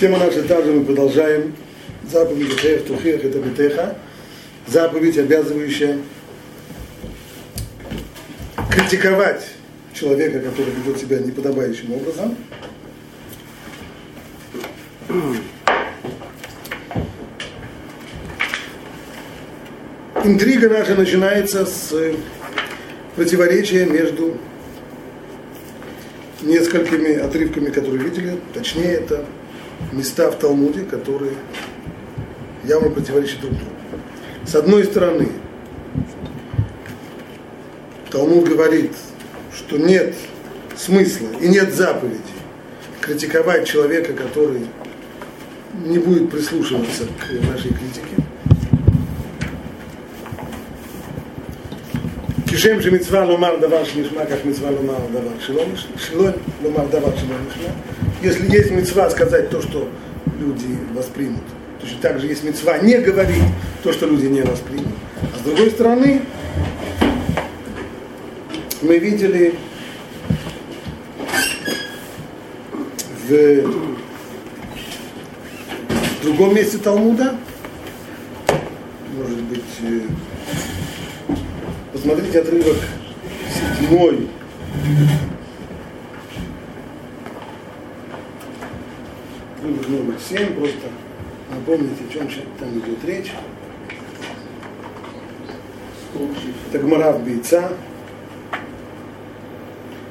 Тема наша также мы продолжаем. Заповедь Хех Тухех это Бетеха. Заповедь, обязывающая критиковать человека, который ведет себя неподобающим образом. Интрига наша начинается с противоречия между несколькими отрывками, которые видели. Точнее, это места в Талмуде, которые явно противоречат друг другу. С одной стороны, Талмуд говорит, что нет смысла и нет заповеди критиковать человека, который не будет прислушиваться к нашей критике. כשם שמצווה לומר דבר שנשמע, כך מצווה לומר דבר שלא, שלא לומר דבר שלא נשמע. Если есть мецва сказать то, что люди воспримут, точно так же есть мецва не говорить то, что люди не воспримут. А с другой стороны, мы видели в другом месте Талмуда, может быть, Посмотрите отрывок седьмой. Отрывок номер семь, просто напомните, о чем там идет речь. Это Гмара в Бейца.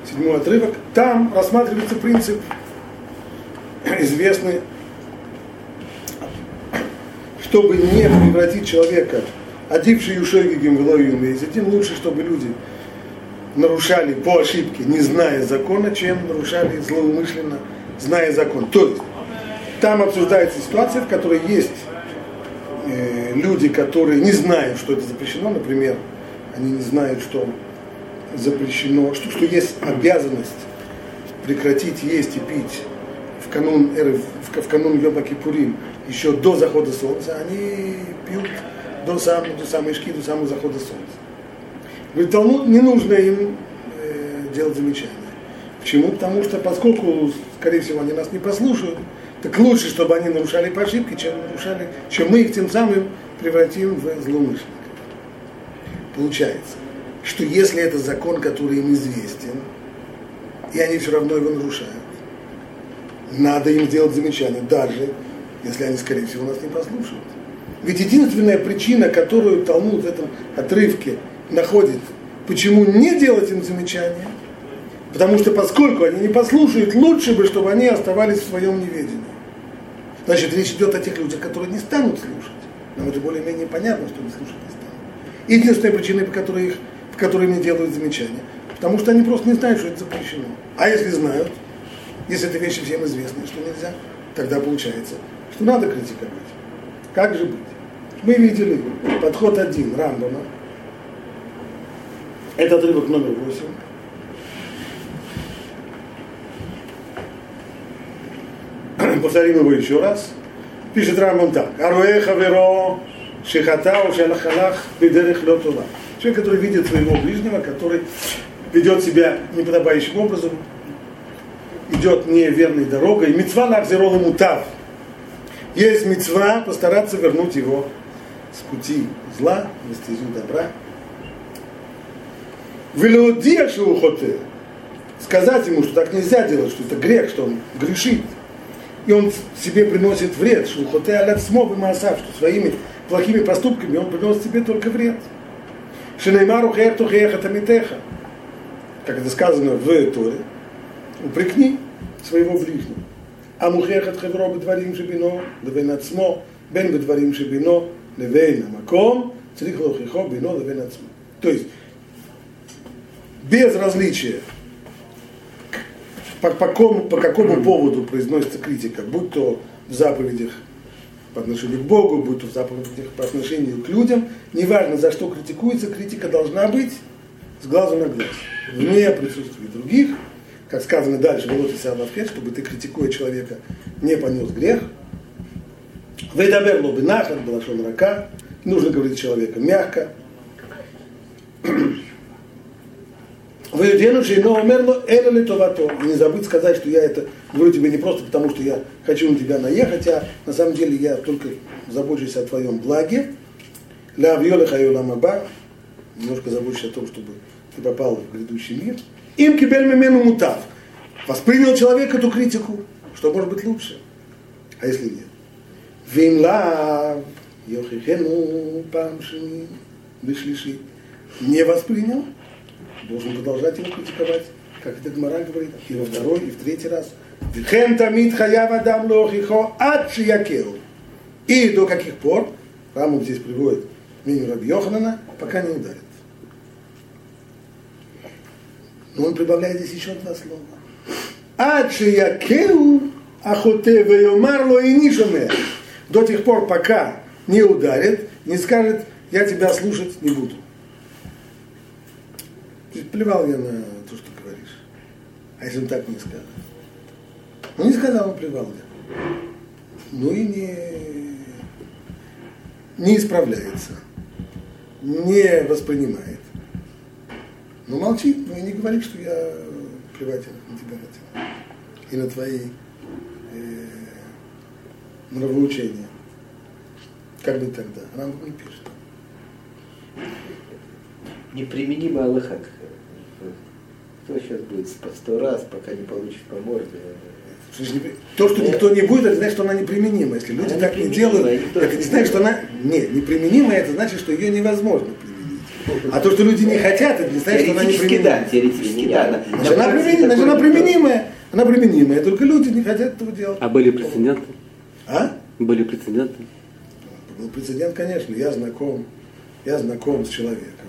Седьмой отрывок. Там рассматривается принцип известный, чтобы не превратить человека Адивший Юшойгигим Велоюм тем лучше, чтобы люди нарушали по ошибке, не зная закона, чем нарушали злоумышленно, зная закон. То есть там обсуждается ситуация, в которой есть э, люди, которые не знают, что это запрещено, например, они не знают, что запрещено, что, что есть обязанность прекратить есть и пить в канун, в, в канун Йома Кипурим еще до захода солнца, они пьют до, сам, до самой шки, до самого захода солнца. Говорит, Талмуд не нужно им э, делать замечания. Почему? Потому что поскольку, скорее всего, они нас не послушают, так лучше, чтобы они нарушали по ошибке, чем нарушали, чем мы их тем самым превратим в злоумышленников. Получается, что если это закон, который им известен, и они все равно его нарушают, надо им сделать замечание, даже если они, скорее всего, нас не послушают. Ведь единственная причина, которую Талмуд в этом отрывке находит, почему не делать им замечания, потому что поскольку они не послушают, лучше бы, чтобы они оставались в своем неведении. Значит, речь идет о тех людях, которые не станут слушать. Нам это более-менее понятно, что они слушать не станут. Единственная причина, по которой, их, по которой мне делают замечания, потому что они просто не знают, что это запрещено. А если знают, если это вещи всем известны, что нельзя, тогда получается, что надо критиковать. Как же быть? Мы видели подход один Рамбама. Это отрывок номер восемь. Повторим его еще раз. Пишет Рамбам так. Аруэ хаверо шихата у шалахалах бедерех лотова. Человек, который видит своего ближнего, который ведет себя неподобающим образом, идет неверной дорогой. Мецва лахзерол мутав. Есть мецва постараться вернуть его с пути зла, на стезю добра. Велеодия шоухоте, сказать ему, что так нельзя делать, что это грех, что он грешит и он себе приносит вред, шелухоте алят смог и маасав, что своими плохими поступками он приносит себе только вред. Шинаймару хеехту хеехатамитеха, как это сказано в Торе, упрекни своего ближнего. А мухехат хевро бедварим шебино, левен отсмо, бен бедварим шебино, левен амаком, црих лохихо бино левен отсмо. То есть, без различия по, по, кому, по какому поводу произносится критика, будь то в заповедях по отношению к Богу, будь то в заповедях по отношению к людям, неважно за что критикуется, критика должна быть с глазу на глаз, вне присутствия других, как сказано дальше, Володя Савлавкет, чтобы ты, критикуя человека, не понес грех, Вейдабер лоби нахат, балашон рака. Нужно говорить человека мягко. Выденувший, но умерло, это ли то Не забудь сказать, что я это говорю тебе не просто потому, что я хочу на тебя наехать, а на самом деле я только забочусь о твоем благе. Ля авьоля хайола маба. Немножко забочусь о том, чтобы ты попал в грядущий мир. Им кибель мемену мутав. Воспринял человек эту критику, что может быть лучше. А если нет? Вимла Йохихену Памшини Бишлиши не воспринял, должен продолжать его критиковать, как это Гмара говорит, и во второй, и в третий раз. Вихен тамид хаяв адам лохихо ад шиякеру. И до каких пор, Раму здесь приводит мнение Раби Йоханана, пока не ударит. Но он прибавляет здесь еще два слова. Ад шиякеру ахоте вейомар и. До тех пор, пока не ударит, не скажет, я тебя слушать не буду. Плевал я на то, что говоришь. А если он так не сказал? Ну, не сказал, он плевал я. Ну и не, не исправляется, не воспринимает. Ну молчит, ну и не говорит, что я плевать на тебя хотел. И на твои э, нравоучения. Как быть тогда? Рамбам не пишет. Неприменимый Аллаха. Кто сейчас будет по сто раз, пока не получит по морде? То, что никто не будет, это значит, что она неприменима. Если люди она так не делают, это не значит, что она не, неприменима, это значит, что ее невозможно применить. А то, что люди не хотят, это не значит, что она неприменима. Да, теоретически да. Значит, она, применимая, значит, она применимая. Она применимая, только люди не хотят этого делать. А были прецеденты? А? Были прецеденты? Был прецедент, конечно. Я знаком, я знаком с человеком,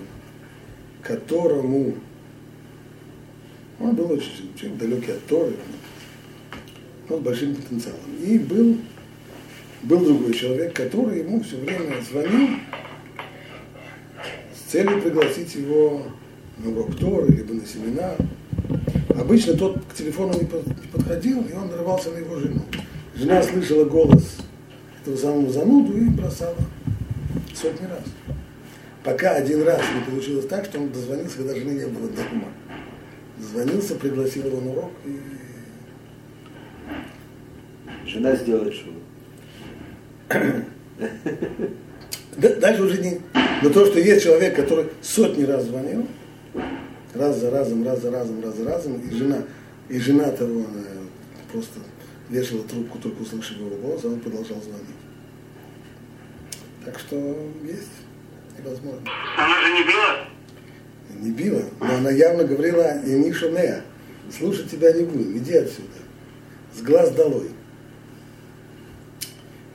которому он был очень, очень далекий от Торы, но с большим потенциалом. И был, был другой человек, который ему все время звонил с целью пригласить его на урок Торы, либо на семинар. Обычно тот к телефону не подходил, и он нарывался на его жену. Жена слышала голос этого самого зануду и бросала сотни раз. Пока один раз не получилось так, что он дозвонился, когда жены не было дома. Звонился, пригласил его на урок и... Жена сделает шоу. Дальше уже не... Но то, что есть человек, который сотни раз звонил, раз за разом, раз за разом, раз за разом, и жена, и жена того, она просто вешала трубку, только услышав его голос, а он продолжал звонить. Так что есть невозможно. Она же не била? Не била, но она явно говорила, и Ниша Нея, слушать тебя не будем, иди отсюда. С глаз долой.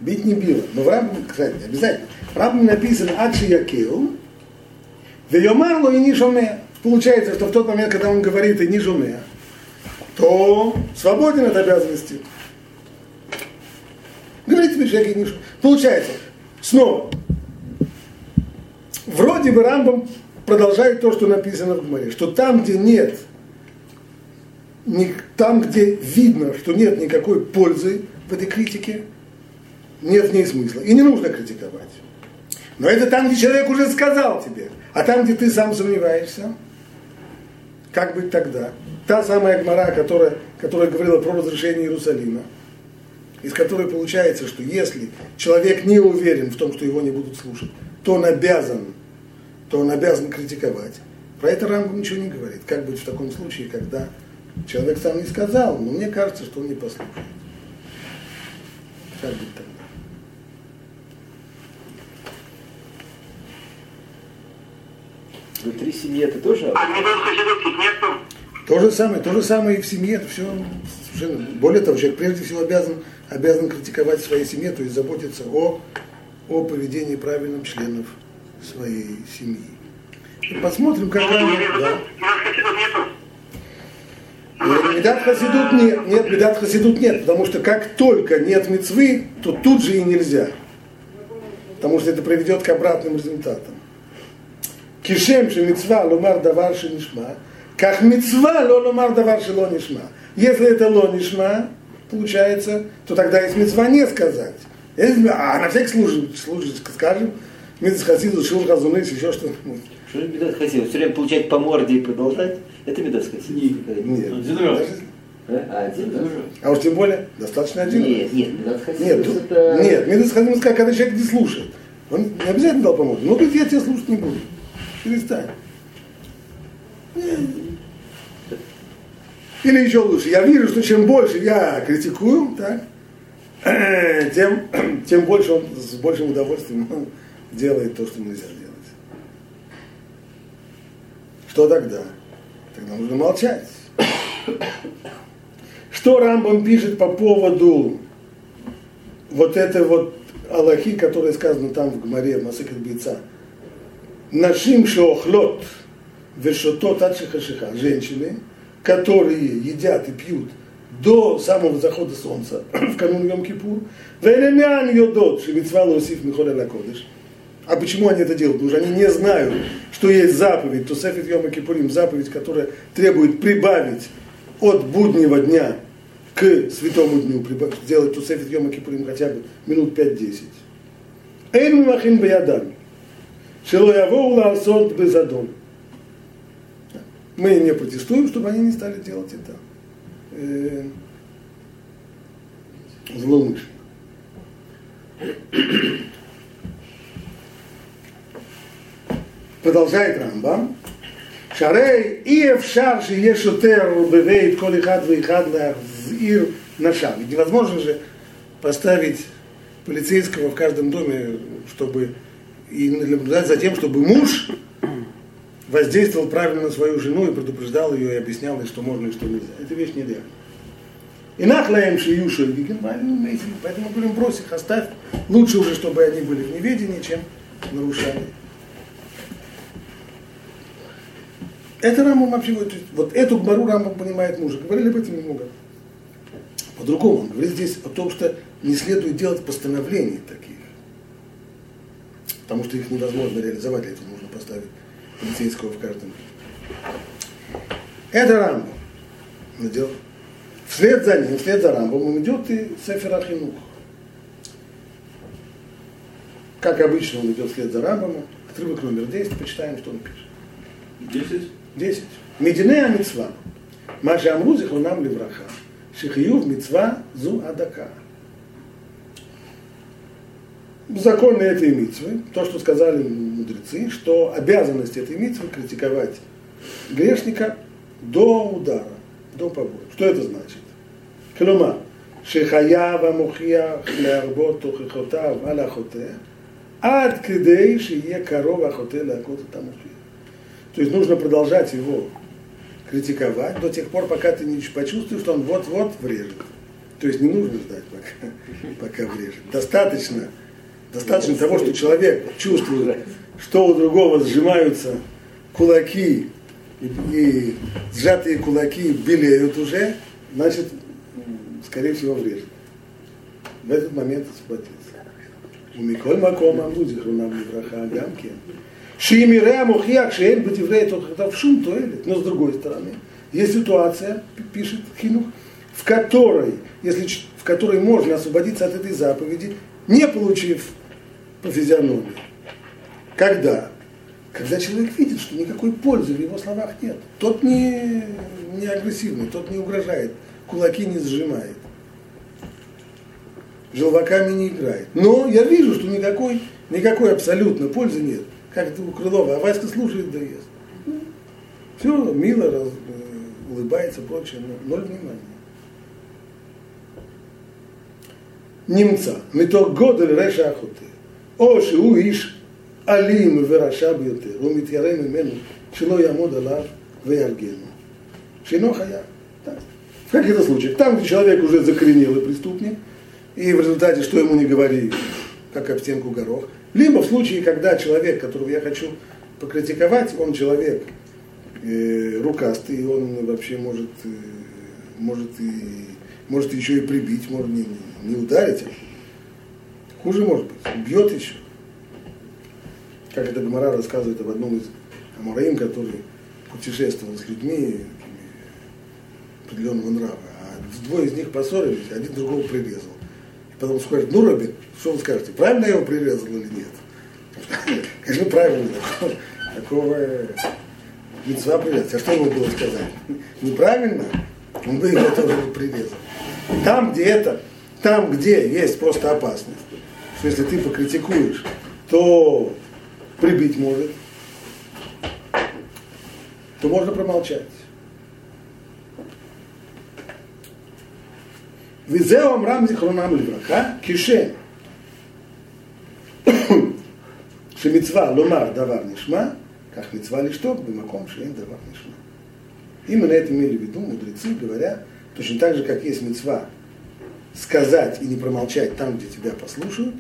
Бить не била. Но в Рамбе, кстати, обязательно. В Рамбе написано Адши Якил, Вейомарло и Нишомея. Получается, что в тот момент, когда он говорит и Нишомея, то свободен от обязанности. Говорит тебе человек и Нишу. Получается, снова, вроде бы Рамбом продолжает то, что написано в Гмаре, что там, где нет, не, там, где видно, что нет никакой пользы в этой критике, нет в ней смысла. И не нужно критиковать. Но это там, где человек уже сказал тебе. А там, где ты сам сомневаешься, как быть тогда? Та самая Гмара, которая, которая говорила про разрешение Иерусалима, из которой получается, что если человек не уверен в том, что его не будут слушать, то он обязан то он обязан критиковать. Про это Рамбу ничего не говорит. Как быть в таком случае, когда человек сам не сказал, но мне кажется, что он не послушает. Как быть тогда? Внутри семьи это тоже... А? То же самое, то же самое и в семье, это все совершенно... Более того, человек прежде всего обязан, обязан критиковать в своей семье, то есть заботиться о, о поведении правильных членов своей семьи. И посмотрим, как они... Да. Медат Хасидут нет, нет, Медат Хасидут нет, потому что как только нет мецвы, то тут же и нельзя. Потому что это приведет к обратным результатам. Кишем же мецва ломар давар нишма, как мецва ломар давар ло нишма. Если это ло нишма, получается, то тогда есть мецва не сказать. А на всякий случай, случай скажем, Мидас Хасидус, Шур Хазуныс, еще что-нибудь. Что же Мидас Хасидус? Все время получать по морде и продолжать? Это медовская Нет. Нет. Один раз. Даже- А, один раз? А уж тем более, достаточно один раз. Нет, нет, медовская Нет, это... нет, Медас Хасидус, когда человек не слушает. Он не обязательно дал помочь. Ну, говорит, я тебя слушать не буду. Перестань. Или еще лучше, я вижу, что чем больше я критикую, так, тем, тем больше он с большим удовольствием ну, делает то, что нельзя делать. Что тогда? Тогда нужно молчать. Что Рамбам пишет по поводу вот этой вот Аллахи, которая сказана там в Гмаре, в Масыкет Бейца. Нашим шеохлот вешотот от шихашиха. Женщины, которые едят и пьют до самого захода солнца в канун Йом-Кипур. Велемян йодот, шевицва лосиф михоля лакодыш. А почему они это делают? Потому что они не знают, что есть заповедь, то сефит Йома Кипурим, заповедь, которая требует прибавить от буднего дня к святому дню, сделать то сефит Йома Кипурим хотя бы минут 5-10. Эйн махин баядан. Шело явоу лаасот безадон. Мы не протестуем, чтобы они не стали делать это э. продолжает Рамбам, Шарей и Эвшар Шиешутер Бевейт Колихад Вейхад Лахзир Наша. Ведь невозможно же поставить полицейского в каждом доме, чтобы и наблюдать за тем, чтобы муж воздействовал правильно на свою жену и предупреждал ее и объяснял ей, что можно и что нельзя. Это вещь не нереальная. И нахлаем шиюшу и поэтому говорим, брось их, оставь. Лучше уже, чтобы они были в неведении, чем нарушали. Это Рамбам вообще, вот, вот эту гмару Рамбам понимает мужа. Говорили об этом немного. По-другому, он говорит здесь о том, что не следует делать постановлений таких. Потому что их невозможно реализовать, для этого нужно поставить полицейского в каждом. Это Рамбам. Он идет. Вслед за ним, вслед за Рамбамом идет и Сефер Ахинух. Как обычно он идет вслед за Рамбамом. Отрывок номер 10, почитаем, что он пишет. Десять? 10. Медине המצווה, מה שאמרו זיכרונם לברכה, שחיוב מצווה זו הדקה. Законы этой митцвы, то, что сказали мудрецы, что обязанность этой митцвы критиковать грешника до удара, до побоя. Что это значит? כלומר, שחייב המוכיח להרבות תוכיחותיו על החוטא, עד כדי שיהיה קרוב החוטא להכות את המוכיח. То есть нужно продолжать его критиковать до тех пор, пока ты не почувствуешь, что он вот-вот врежет. То есть не нужно ждать, пока, пока врежет. Достаточно, достаточно того, что человек чувствует, что у другого сжимаются кулаки, и, и сжатые кулаки белеют уже, значит, скорее всего, врежет. В этот момент освободится. У Миколь Макома Музихрунам Левраха Гамки. Шиимире Мухьяк Шейн Бативрей в шум туэлит. Но с другой стороны, есть ситуация, пишет Хинух, в которой, если, в которой можно освободиться от этой заповеди, не получив по физиономии. Когда? Когда человек видит, что никакой пользы в его словах нет. Тот не, не агрессивный, тот не угрожает, кулаки не сжимает, желваками не играет. Но я вижу, что никакой, никакой абсолютно пользы нет как это у Крылова, а Васька слушает да ест. Все, мило, раз, улыбается, прочее, но ноль внимания. נמצא מתוך גודל רשע החוטא, או שהוא איש אלים ורשע ביותר, הוא מתיירא ממנו שלא יעמוד עליו ויהרגנו, שאינו חייב. В каких-то случаях, там, где человек уже закоренелый преступник, и в результате, что ему не говори, как об стенку горох, либо в случае, когда человек, которого я хочу покритиковать, он человек э, рукастый, и он вообще может, э, может, и, может еще и прибить, может не, не ударить. Хуже может быть, бьет еще. Как это Гамара рассказывает об одном из Амураим, который путешествовал с людьми определенного нрава. А двое из них поссорились, один другого прирезал. Потом скажет, ну, Робин, что вы скажете, правильно я его прирезал или нет? Конечно, правильно. Такого митцва прирезать. А что ему было сказать? Неправильно? Он бы его тоже прирезал. Там, где это, там, где есть просто опасность, что если ты покритикуешь, то прибить может, то можно промолчать. Визео рамзи Зихронам Левраха, Кише, שמצווה לומר דבר נשמע, כך מצווה לשתוק במקום שאין דבר нишма. Именно это имели в виду мудрецы, говоря, точно так же, как есть мецва сказать и не промолчать там, где тебя послушают,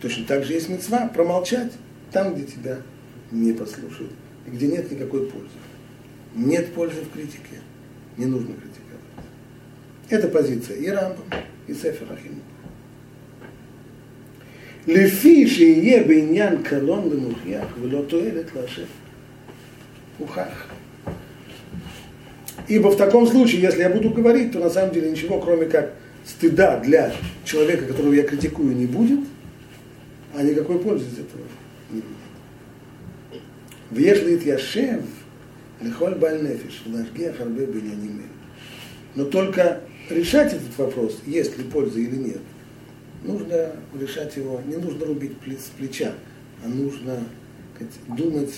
точно так же есть мецва промолчать там, где тебя не послушают, и где нет никакой пользы. Нет пользы в критике, не нужно критиковать. Это позиция и Рамбам, и Сефер Ахим. לפי שיהיה בעניין קלון למוכיח ולא תועלת להשם. Ухах. Ибо в таком случае, если я буду говорить, то на самом деле ничего, кроме как стыда для человека, которого я критикую, не будет, а никакой пользы из этого не будет. Вежлит Яшев, лихоль бальнефиш, лашгех арбе биняним Но только решать этот вопрос, есть ли польза или нет, нужно решать его, не нужно рубить с плеча, а нужно думать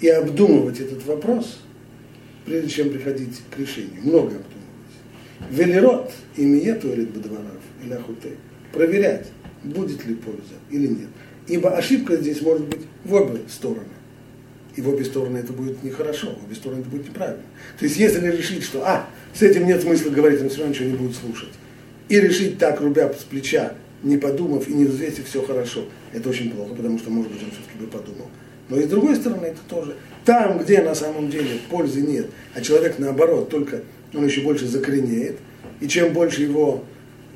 и обдумывать этот вопрос, прежде чем приходить к решению. Много обдумывать. Велерот имеет туалет бадваров или ахуте. Проверять, будет ли польза или нет. Ибо ошибка здесь может быть в обе стороны. И в обе стороны это будет нехорошо, в обе стороны это будет неправильно. То есть если решить, что, а, с этим нет смысла говорить, он все равно ничего не будет слушать, и решить так, рубя с плеча, не подумав и не взвесив все хорошо, это очень плохо, потому что, может быть, он все-таки бы подумал. Но и с другой стороны, это тоже. Там, где на самом деле пользы нет, а человек наоборот, только он еще больше закоренеет, и чем больше его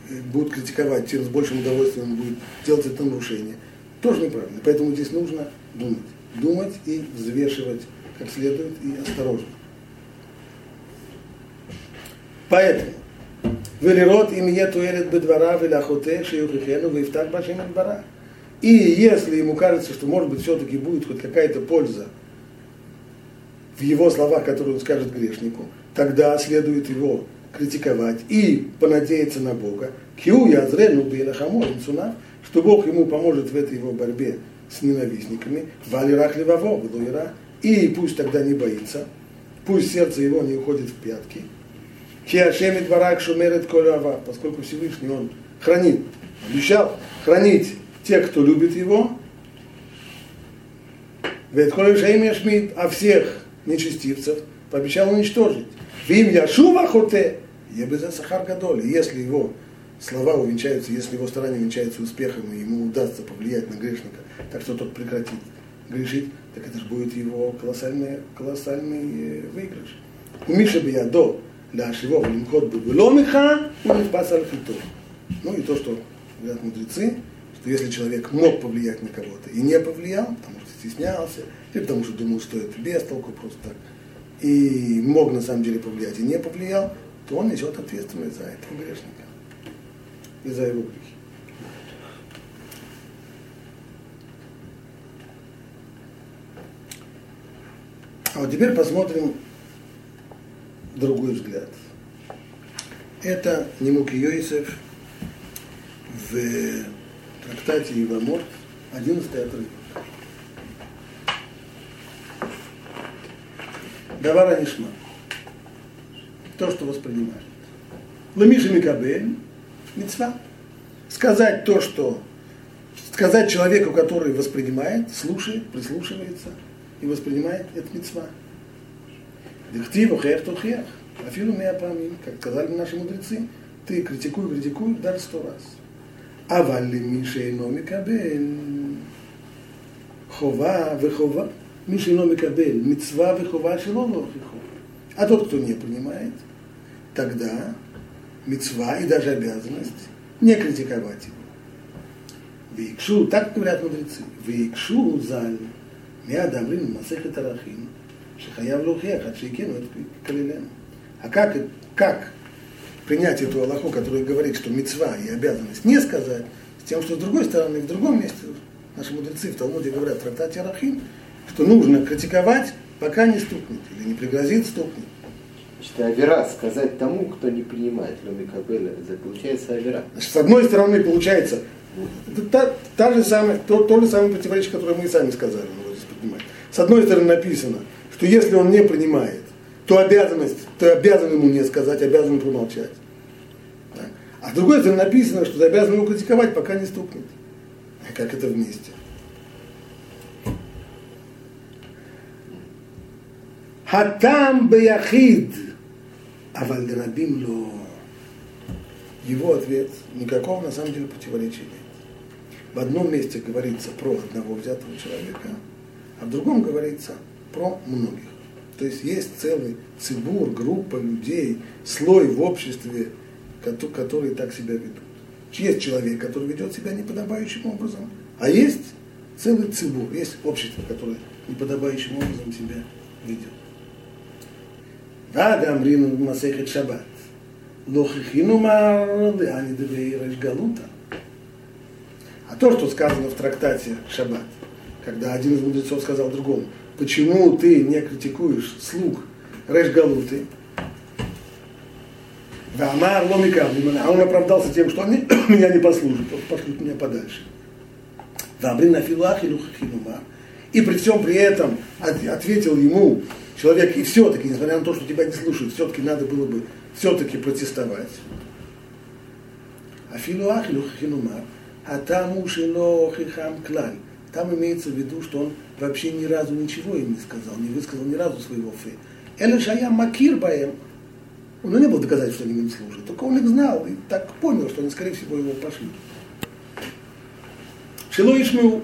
э, будут критиковать, тем с большим удовольствием он будет делать это нарушение. Тоже неправильно. Поэтому здесь нужно думать. Думать и взвешивать как следует и осторожно. Поэтому, Велирот им етуэлет бедвара веляхоте шиюхихену вифтак башим бара. И если ему кажется, что может быть все-таки будет хоть какая-то польза в его словах, которые он скажет грешнику, тогда следует его критиковать и понадеяться на Бога. Киу язрену бейнахамо что Бог ему поможет в этой его борьбе с ненавистниками. Валирах леваво, и пусть тогда не боится, пусть сердце его не уходит в пятки. Киашемит барак шумерет колюава, поскольку Всевышний он хранит, обещал хранить тех, кто любит его. Шаим а всех нечестивцев пообещал уничтожить. Вим Яшува Хоте, Ебеза Сахар Гадоль. Если его слова увенчаются, если его старания увенчаются успехом, и ему удастся повлиять на грешника, так что тот прекратит грешить, так это же будет его колоссальный, колоссальный э, выигрыш. У Миша Биядо, для Шивов, Лимкот Бубуломиха, он не спас Ну и то, что говорят мудрецы, что если человек мог повлиять на кого-то и не повлиял, потому что стеснялся, или потому что думал, что это без толку просто так, и мог на самом деле повлиять и не повлиял, то он несет ответственность за этого грешника и за его грехи. А вот теперь посмотрим другой взгляд. Это Немуки Йосиф в трактате Ивамот, 11 отрывок. Давара Нишма. То, что воспринимает. Ламиша Микабель, мецва. Сказать то, что сказать человеку, который воспринимает, слушает, прислушивается и воспринимает, это мецва. Дихтиву хех тухех. Афилу меапамим, как сказали наши мудрецы, ты критикуй, критикуй даже сто раз. אבל למי שאינו מקבל חובה וחובה, מי שאינו מקבל מצווה וחובה שלא להוכיחו. А тот, кто не понимает, тогда мецва и даже обязанность не критиковать его. Вейкшу, так говорят мудрецы, вейкшу заль, миадамрин масехет арахим, шахаяв лухех, от шейкену, это калилен. А как, как принять эту Аллаху, которая говорит, что мецва и обязанность не сказать, с тем, что с другой стороны, в другом месте Наши мудрецы в Талмуде говорят в трактате Арахим, что нужно критиковать, пока не стукнет, или не пригрозит стукнет. Значит, авера сказать тому, кто не принимает Ломи Кабеля, это получается авера. Значит, с одной стороны, получается, это та, та же самая, то, то же самое противоречие, которое мы и сами сказали, вот здесь поднимать. С одной стороны написано, что если он не принимает, то обязанность, то обязан ему не сказать, обязан промолчать. Да? А с другой стороны написано, что ты обязан его критиковать, пока не стукнет. А как это вместе? Хатам бияхид, а вальдерабим ло. Его ответ никакого на самом деле противоречия нет. В одном месте говорится про одного взятого человека, а в другом говорится про многих. То есть есть целый цибур, группа людей, слой в обществе, которые так себя ведут. Есть человек, который ведет себя неподобающим образом, а есть целый цибур, есть общество, которое неподобающим образом себя ведет. ועד אמרינו במסכת שבת, לא хихину мар, а не дебей галута. А то, что сказано в трактате Шаббат, когда один из мудрецов сказал другому, почему ты не критикуешь слуг Реш Галуты, Вамар Ломика, а он оправдался тем, что они меня не послужат, пошлют меня подальше. Вамрин на филах и И при всем при этом ответил ему человек, и все-таки, несмотря на то, что тебя не слушают, все-таки надо было бы все-таки протестовать. Афилу ахилу хинумар, а там уж хихам клаль. Там имеется в виду, что он вообще ни разу ничего им не сказал, не высказал ни разу своего фы. Эле Шая Макир Баем, Он не было доказать, что они им служат, только он их знал и так понял, что они, скорее всего, его пошли. Шило Ишмеу,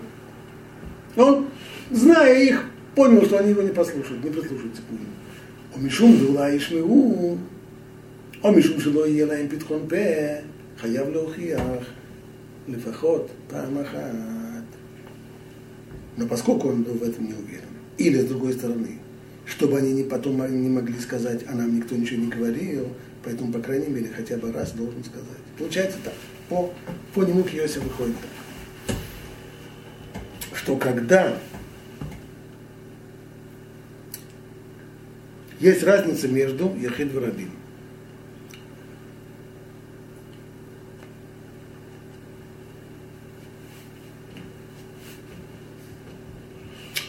он, зная их, понял, что они его не послушают, не прислушаются к нему. Омишум дула Ишмеу, омишум шило Елаем Питхон Пе, хаяв леухиях, лефахот, там. Но поскольку он был в этом не уверен, или с другой стороны, чтобы они не потом не могли сказать, а нам никто ничего не говорил, поэтому, по крайней мере, хотя бы раз должен сказать. Получается так, по, по нему к Йосе выходит так, что когда есть разница между Яхид и Рабин.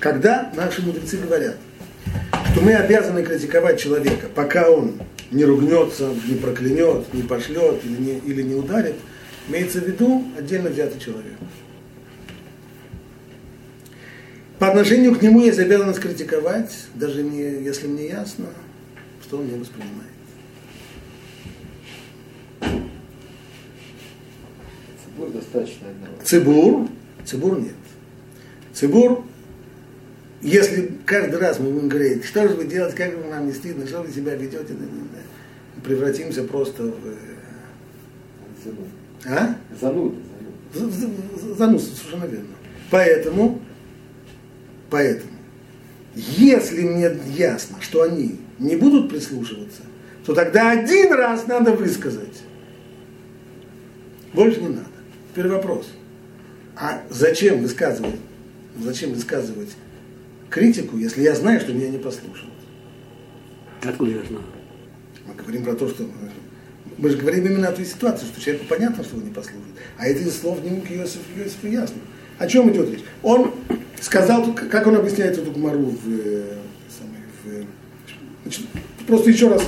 Когда наши мудрецы говорят, что мы обязаны критиковать человека, пока он не ругнется, не проклянет, не пошлет или не, или не ударит, имеется в виду отдельно взятый человек. По отношению к нему есть обязанность критиковать, даже не, если мне ясно, что он не воспринимает. Цибур достаточно одного. Цибур, цибур нет. Цибур если каждый раз мы будем говорить, что же вы делаете, как вы нам не стыдно, что вы себя ведете, превратимся просто в... Зануд. А? Зануд. Зануд, совершенно верно. Поэтому, поэтому, если мне ясно, что они не будут прислушиваться, то тогда один раз надо высказать. Больше не надо. Теперь вопрос. А зачем высказывать? Зачем высказывать критику, если я знаю, что меня не послушают. Откуда я знаю? Мы говорим про то, что мы же говорим именно о той ситуации, что человеку понятно, что он не послушает. А это из слов Нимук Иосиф, Иосифу ясно. О чем идет речь? Он сказал, как он объясняет эту гмару в, э, в, значит, просто еще раз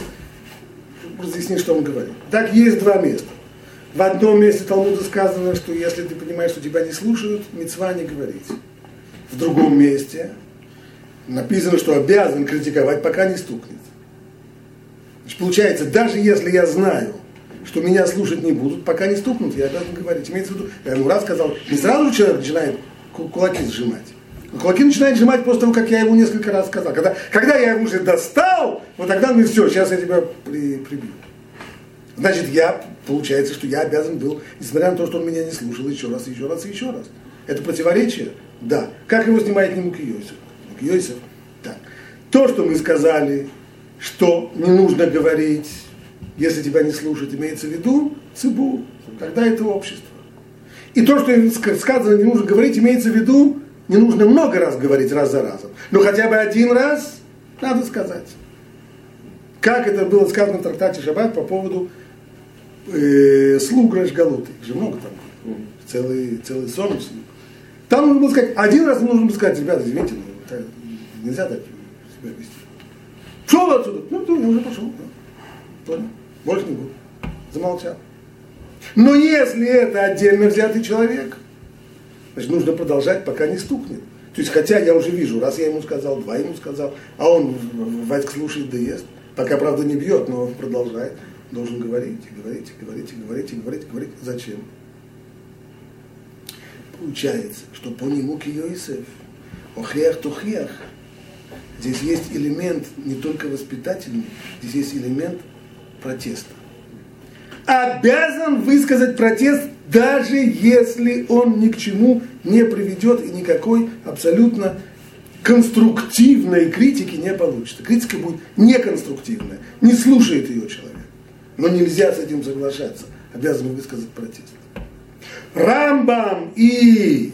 разъяснить, что он говорит. Так есть два места. В одном месте Талмуда сказано, что если ты понимаешь, что тебя не слушают, мецва не говорить. В другом месте написано, что обязан критиковать, пока не стукнет. Значит, получается, даже если я знаю, что меня слушать не будут, пока не стукнут, я обязан говорить. Имеется в виду, я ему раз сказал, не сразу человек начинает кулаки сжимать. Кулаки начинает сжимать после того, как я ему несколько раз сказал. Когда, когда я ему уже достал, вот тогда говорит, все, сейчас я тебя при, прибью. Значит, я, получается, что я обязан был, несмотря на то, что он меня не слушал, еще раз, еще раз, еще раз. Это противоречие? Да. Как его снимает Нимук Йосиф? Йосиф. Так. То, что мы сказали, что не нужно говорить, если тебя не слушают, имеется в виду цибу, когда это общество. И то, что ска- сказано, не нужно говорить, имеется в виду, не нужно много раз говорить раз за разом. Но хотя бы один раз надо сказать. Как это было сказано в трактате Шаббат по поводу э, слуг Рашгалуты. Их же много там. Целый, целый сон слуг. Там нужно было сказать, один раз нужно было сказать, ребята, извините, это нельзя так себя вести. Пошел отсюда. Ну, я уже пошел. Понял? Больше не буду. Замолчал. Но если это отдельно взятый человек, значит, нужно продолжать, пока не стукнет. То есть, хотя я уже вижу, раз я ему сказал, два ему сказал, а он Вадьк слушает да ест, пока, правда, не бьет, но продолжает, должен говорить, и говорить, и говорить, и говорить, и говорить, и говорить. Зачем? Получается, что по нему Киосиф, охех тухех, здесь есть элемент не только воспитательный, здесь есть элемент протеста. Обязан высказать протест, даже если он ни к чему не приведет и никакой абсолютно конструктивной критики не получится. Критика будет неконструктивная, не слушает ее человек. Но нельзя с этим соглашаться. Обязан высказать протест. Рамбам и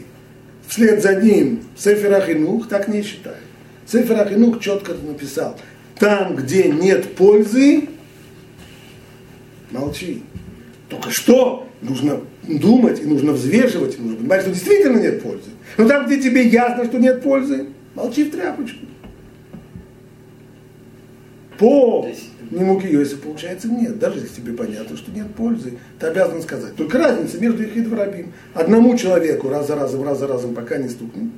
вслед за ним Сефер Ахинух так не считают. Сефер Ахинух четко написал, там, где нет пользы, молчи. Только что нужно думать, и нужно взвешивать, и нужно понимать, что действительно нет пользы. Но там, где тебе ясно, что нет пользы, молчи в тряпочку. По То есть- нему Киоси получается нет. Даже если тебе понятно, что нет пользы, ты обязан сказать. Только разница между их и дворабим. Одному человеку раз за разом, раз за разом, пока не стукнет.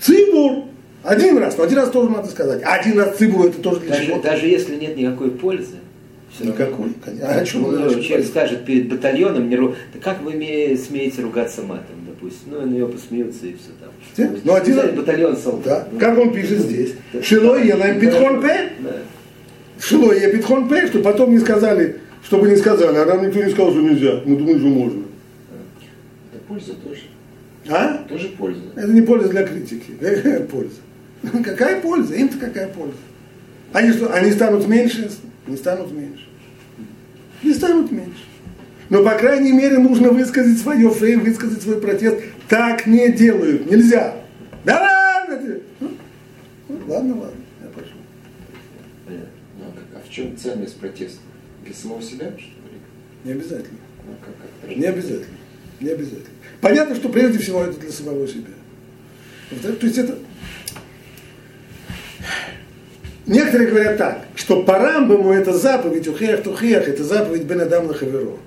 Цибур. Один раз, но один раз тоже надо сказать. Один раз цибур это тоже для Даже, чего? даже если нет никакой пользы, равно. Никакой. конечно. А о чем Ну, человек говорим? скажет перед батальоном, не ру- да как вы ме- смеете ругаться матом, допустим. Ну, на нее посмеются и все там. Ну, один- батальон солдат. Да. Ну, Как он пишет здесь? да. Шило елаем питхон пе. Да. Шило е питхон пе, чтобы потом не сказали, чтобы не сказали, а нам никто не сказал, что нельзя. Мы думаем, что можно. Это польза тоже. А? Тоже польза. Это не польза для критики. Какая польза? Какая польза? Им-то какая польза? Они что, они станут меньше? Не станут меньше. Не станут меньше. Но, по крайней мере, нужно высказать свое фей, высказать свой протест. Так не делают. Нельзя. Да ладно. Ну, ну, ладно, ладно, я пошел. Понятно. Ну, а, как- а в чем ценность протеста? Для самого себя, что ли? Не обязательно. Ну, как, как Не обязательно. Не обязательно. Понятно, что прежде всего это для самого себя. Вот, То есть это... Некоторые говорят так, что по Рамбаму это заповедь, ухех тухех, это заповедь Бен Адам Лахаверо.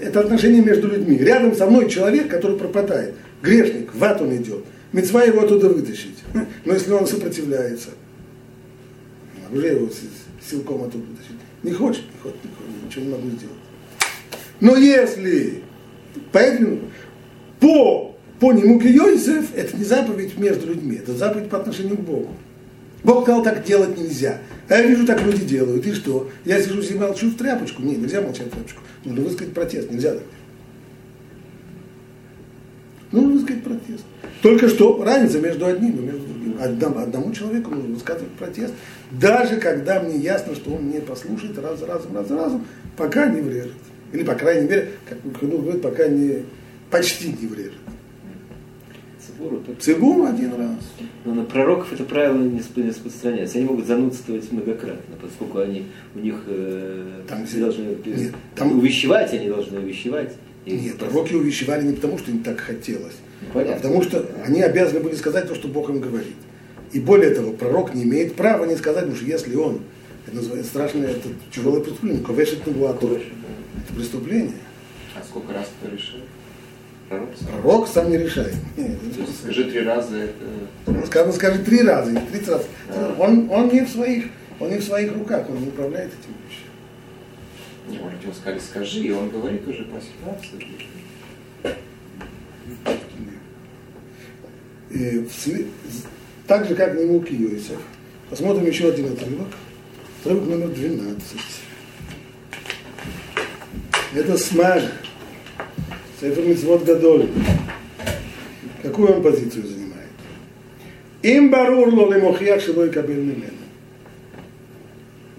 Это отношение между людьми. Рядом со мной человек, который пропадает, грешник, в ад он идет. Мецва его оттуда вытащить. Но если он сопротивляется, уже его силком оттуда вытащить. Не хочет, не хочет, не хочет, ничего не могу сделать. Но если поэтому по, по нему Йосиф, это не заповедь между людьми, это заповедь по отношению к Богу. Бог сказал, так делать нельзя. А я вижу, так люди делают. И что? Я сижу и молчу в тряпочку. Не, нельзя молчать в тряпочку. Нужно высказать протест. Нельзя так. Нужно высказать протест. Только что разница между одним и между другим. Одному, одному человеку нужно высказывать протест, даже когда мне ясно, что он не послушает раз за разом, раз за разом, пока не врежет. Или, по крайней мере, как ну, говорит, пока не, почти не врежет. Цигун один раз. Но на пророков это правило не сп- не распространяется. Они могут занудствовать многократно, поскольку они, у них э, Там все должны нет, там- увещевать, они должны увещевать. И Нет, пророки увещевали не потому, что им так хотелось, Ну, а потому что они обязаны были сказать то, что Бог им говорит. И более того, пророк не имеет права не сказать, потому что если он, это называется страшное, это тяжелое преступление, ковешет нуату, Ковешет, это преступление. А сколько раз кто решил? Пророк сказал. Пророк сам не решает. Скажи три раза это... Сказано, скажи три раза, или тридцать раз. Он, он не в своих, он не в своих руках, он не управляет этим вещами. Не, может, ему сказали, скажи, и он говорит уже по ситуации. И в так же, как Нимук и Йосиф. Посмотрим еще один отрывок. Отрывок номер 12. Это смаг. Сефер Митцвот Гадоль. Какую он позицию занимает? Им барур ло лемохиях шилой кабель.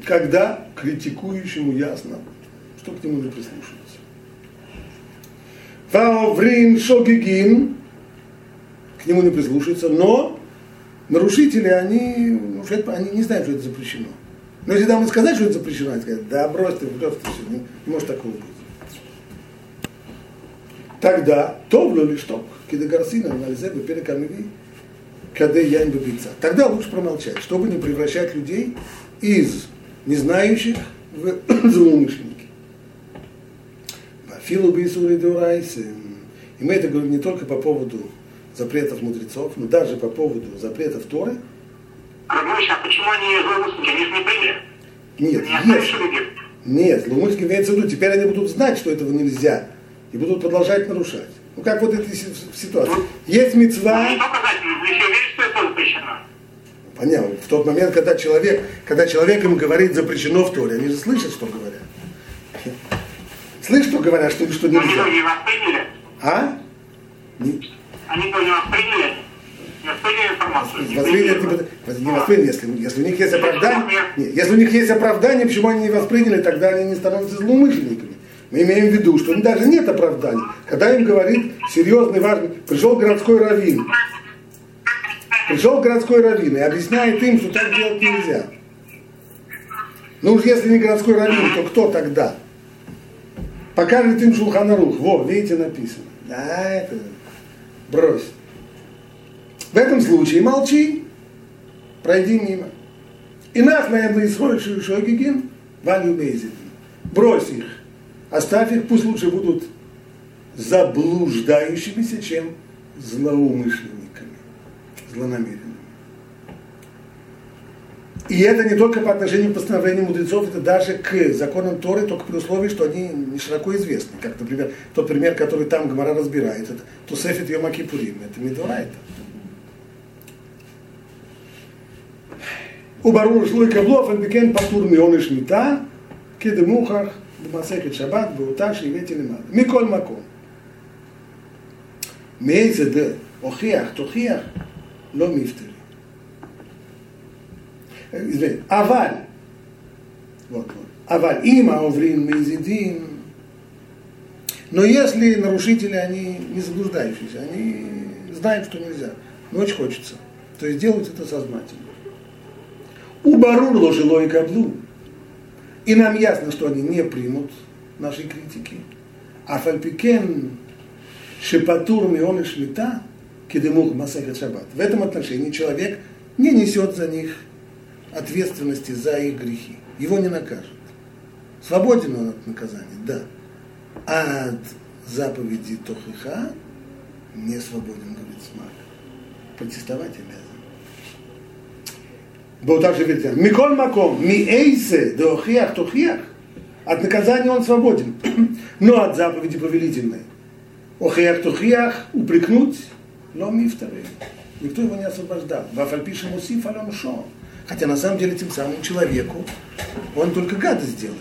Когда критикующему ясно, что к нему не прислушиваться. Ваоврин шогигин, к нему не прислушаются, но нарушители, они, ну, что это- они не знают, что это запрещено. Но если там сказать, что это запрещено, они скажут, да брось ты, брось ты, все, не, не может такого быть. Тогда, товлю ли что, кида гарсина, налезе бы перекамиви, когда я не Тогда лучше промолчать, чтобы не превращать людей из незнающих в злоумышленники. Филу Бисури Деурайсы. И мы это говорим не только по поводу запретов мудрецов, но даже по поводу запретов Торы. А почему они злоумышленники? Они же не приняли. Нет, Не есть. Нет, злоумышленники имеется в виду, теперь они будут знать, что этого нельзя, и будут продолжать нарушать. Ну как вот эта си- ситуация. Есть Ну, мецва, не только знать, но еще верить, что это запрещено. понятно, в тот момент, когда человек, когда человек им говорит запрещено в Торе, они же слышат, что говорят. Слышь, что говорят, что, что Они нельзя. то не восприняли. А? Не- Они не восприняли. Не восприняли информацию. не Восприняли, приняли. типа, не восприняли, если, если у них есть оправдание, нет, если у них есть оправдание, почему они не восприняли, тогда они не становятся злоумышленниками. Мы имеем в виду, что у них даже нет оправдания. Когда им говорит серьезный, важный, пришел городской раввин, пришел городской раввин и объясняет им, что так делать нельзя. Ну уж если не городской раввин, то кто тогда? Покажет им Шулханарух. Во, видите, написано. Да, это брось. В этом случае молчи, пройди мимо. И нас на это исходит Шойгигин, Ваню Бейзин. Брось их, оставь их, пусть лучше будут заблуждающимися, чем злоумышленниками, злонамеренными. И это не только по отношению к постановлению мудрецов, это даже к законам Торы, только при условии, что они не широко известны. Как, например, тот пример, который там Гмара разбирает, это Тусефит Йома Кипурим, это Медурайта. У барур шлуй каблов, бекен патур мион и шмита, кеды мухах, бумасекет шаббат, бауташ и вети лимад. Миколь маком. Мейце де, охиях, тохиях, ло мифтер. אבל, вот, вот, אבל אם העוברים מאיזה דין, но если нарушители, они не заблуждающиеся, они знают, что нельзя, но очень хочется, то есть делают это сознательно. У Барур ложило и каблу. И нам ясно, что они не примут нашей критики. А фальпикен шепатур мион шмита кедемух масахет шаббат. В этом отношении человек не несет за них ответственности за их грехи. Его не накажут. Свободен он от наказания, да. А от заповеди Тохиха не свободен, говорит Смак. Протестовать обязан. Был также великан. Миколь Маком, ми эйсе, дохиях, тохиях. От наказания он свободен, но от заповеди повелительной. Охиях, тохиях, упрекнуть, но ми вторые. Никто его не освобождал. Вафальпишем усиф алем шо. Хотя на самом деле тем самым человеку он только гадость делает.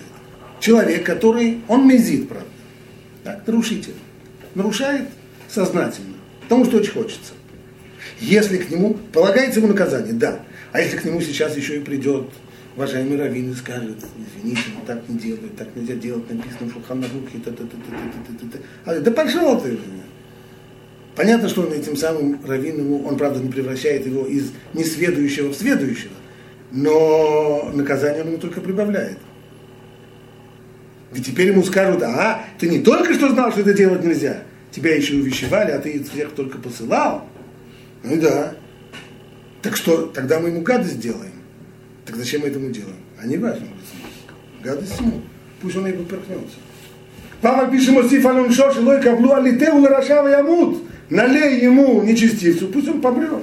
Человек, который, он мезит, правда. Так, нарушитель. Нарушает сознательно, потому что очень хочется. Если к нему полагается ему наказание, да. А если к нему сейчас еще и придет уважаемый раввин и скажет, извините, но так не делают, так нельзя делать, написано в Шуханарухе, та та та та та та та а, Да пошел ты! Понятно, что он этим самым раввином, он, правда, не превращает его из несведущего в сведущего, но наказание ему только прибавляет. Ведь теперь ему скажут, а, ты не только что знал, что это делать нельзя, тебя еще увещевали, а ты всех только посылал. Ну да. Так что, тогда мы ему гадость делаем. Так зачем мы этому делаем? А не важно, гадость ему. Пусть он и поперхнется. Папа пишет Мосиф Алон Шош, Лой Каблу Алите Уларашава Ямут. Налей ему нечестивцу, пусть он помрет.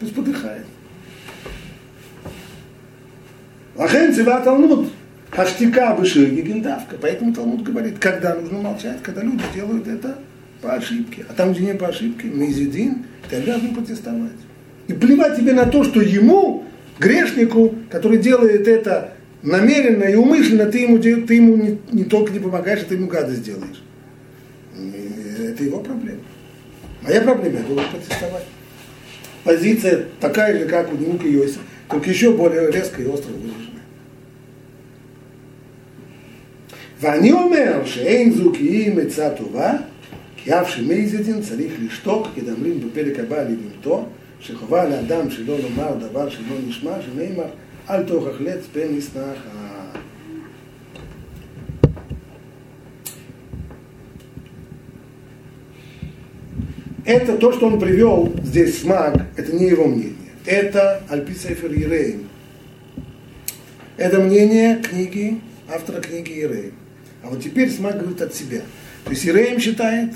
Пусть подыхает. Ахен Цива Талмуд. Хаштика Бышиги Гендавка. Поэтому Талмуд говорит, когда нужно молчать, когда люди делают это по ошибке. А там, где не по ошибке, Мейзидин, ты обязан протестовать. И плевать тебе на то, что ему, грешнику, который делает это намеренно и умышленно, ты ему, ты ему не, не только не помогаешь, а ты ему гадость делаешь. Это его проблема. Моя проблема, я должен протестовать. Позиция такая же, как у Нука Йоси, только еще более резкая и остро выраженная. ואני אומר שאין זו כי היא מצה טובה, Киавши мейзедин царих лишток, кедамрим בפרק הבא לבהמתו, שחובה לאדם שלא לומר דבר שלא נשמע, שנאמר, אל תוכח לץ פן נסנחה. Это то, что он привел здесь смак, это не его мнение. Это Альписефер Ереем. Это мнение книги, автора книги Ереем. А вот теперь смак говорит от себя. То есть Ереем считает,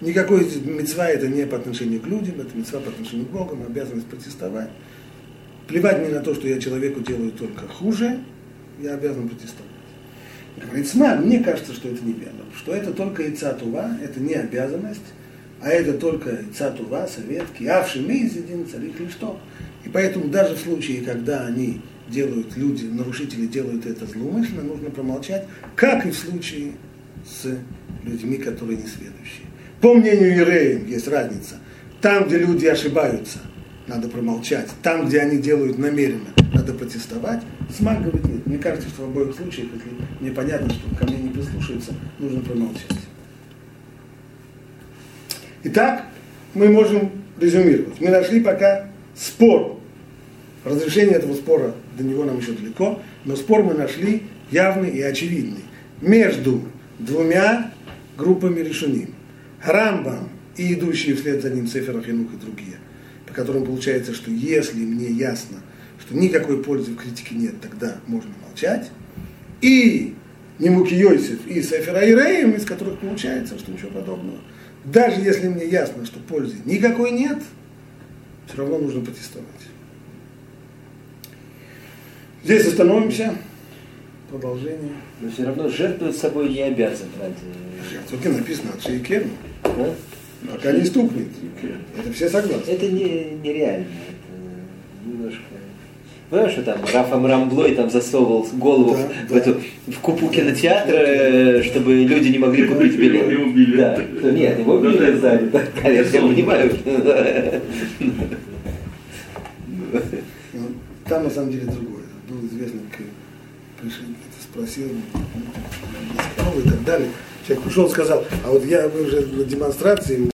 никакой мецва это не по отношению к людям, это мецва по отношению к Богу, мы обязанность протестовать. Плевать мне на то, что я человеку делаю только хуже, я обязан протестовать. Говорит, Смак, мне кажется, что это неверно, что это только Ицатува, это не обязанность, а это только цатува, совет, киавши мейзидин, царих ли что. И поэтому даже в случае, когда они делают, люди, нарушители делают это злоумышленно, нужно промолчать, как и в случае с людьми, которые не следующие. По мнению Иреем есть разница. Там, где люди ошибаются, надо промолчать. Там, где они делают намеренно, надо протестовать. Смак говорит, нет. Мне кажется, что в обоих случаях, если мне что ко мне не прислушаются, нужно промолчать. Итак, мы можем резюмировать. Мы нашли пока спор. Разрешение этого спора до него нам еще далеко, но спор мы нашли явный и очевидный между двумя группами решений. Рамбам и идущие вслед за ним Сефер Ахинух и другие, по которым получается, что если мне ясно, что никакой пользы в критике нет, тогда можно молчать. И Немуки Йосиф и Сефер Айреем, из которых получается, что ничего подобного – даже если мне ясно, что пользы никакой нет, все равно нужно протестовать. Здесь остановимся. Продолжение. Но все равно жертвовать собой не обязан ради... Жертвовать написано от Шейкерну. Да? Пока не стукнет. Это все согласны. Это не, нереально. Это немножко Понимаешь, что там Раф Амрамблой там засовывал голову да, в, да. Эту, в купу кинотеатра, э, чтобы люди не могли купить билет. Его убили. Да. Нет, его убили да, сзади. Да, конечно, я понимаю. Ну, там на самом деле другое. Был известно, как спросил и так далее. Человек пришел и сказал, а вот я уже на демонстрации